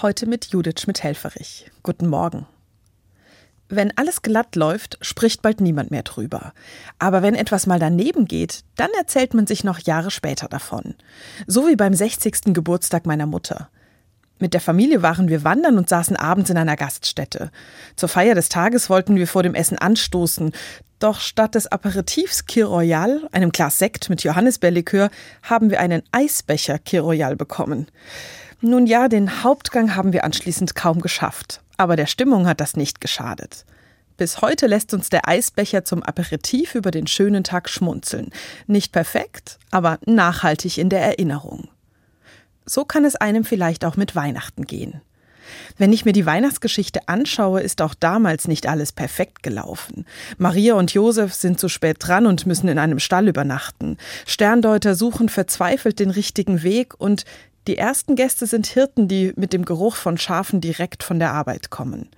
Heute mit Judith Schmidt-Helferich. Guten Morgen. Wenn alles glatt läuft, spricht bald niemand mehr drüber. Aber wenn etwas mal daneben geht, dann erzählt man sich noch Jahre später davon. So wie beim 60. Geburtstag meiner Mutter. Mit der Familie waren wir wandern und saßen abends in einer Gaststätte. Zur Feier des Tages wollten wir vor dem Essen anstoßen, doch statt des Aperitifs Kir Royal, einem Glas Sekt mit Johannisbeerlikör, haben wir einen Eisbecher Kir Royal bekommen. Nun ja, den Hauptgang haben wir anschließend kaum geschafft, aber der Stimmung hat das nicht geschadet. Bis heute lässt uns der Eisbecher zum Aperitif über den schönen Tag schmunzeln. Nicht perfekt, aber nachhaltig in der Erinnerung. So kann es einem vielleicht auch mit Weihnachten gehen. Wenn ich mir die Weihnachtsgeschichte anschaue, ist auch damals nicht alles perfekt gelaufen. Maria und Josef sind zu spät dran und müssen in einem Stall übernachten. Sterndeuter suchen verzweifelt den richtigen Weg und die ersten Gäste sind Hirten, die mit dem Geruch von Schafen direkt von der Arbeit kommen.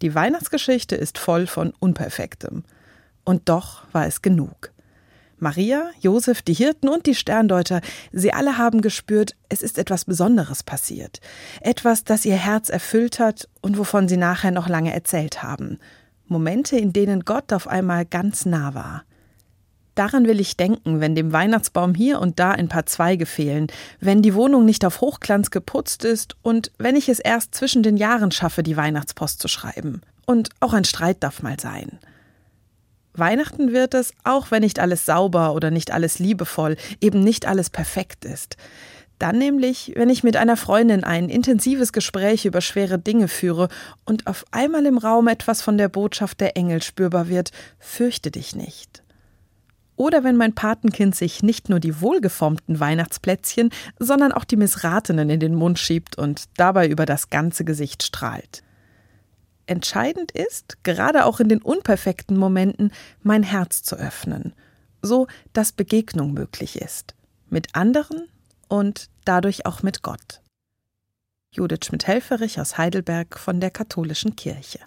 Die Weihnachtsgeschichte ist voll von Unperfektem. Und doch war es genug. Maria, Josef, die Hirten und die Sterndeuter, sie alle haben gespürt, es ist etwas Besonderes passiert. Etwas, das ihr Herz erfüllt hat und wovon sie nachher noch lange erzählt haben. Momente, in denen Gott auf einmal ganz nah war. Daran will ich denken, wenn dem Weihnachtsbaum hier und da ein paar Zweige fehlen, wenn die Wohnung nicht auf Hochglanz geputzt ist und wenn ich es erst zwischen den Jahren schaffe, die Weihnachtspost zu schreiben. Und auch ein Streit darf mal sein. Weihnachten wird es, auch wenn nicht alles sauber oder nicht alles liebevoll, eben nicht alles perfekt ist. Dann nämlich, wenn ich mit einer Freundin ein intensives Gespräch über schwere Dinge führe und auf einmal im Raum etwas von der Botschaft der Engel spürbar wird, fürchte dich nicht. Oder wenn mein Patenkind sich nicht nur die wohlgeformten Weihnachtsplätzchen, sondern auch die missratenen in den Mund schiebt und dabei über das ganze Gesicht strahlt. Entscheidend ist, gerade auch in den unperfekten Momenten, mein Herz zu öffnen, so dass Begegnung möglich ist. Mit anderen und dadurch auch mit Gott. Judith Schmidt-Helferich aus Heidelberg von der Katholischen Kirche.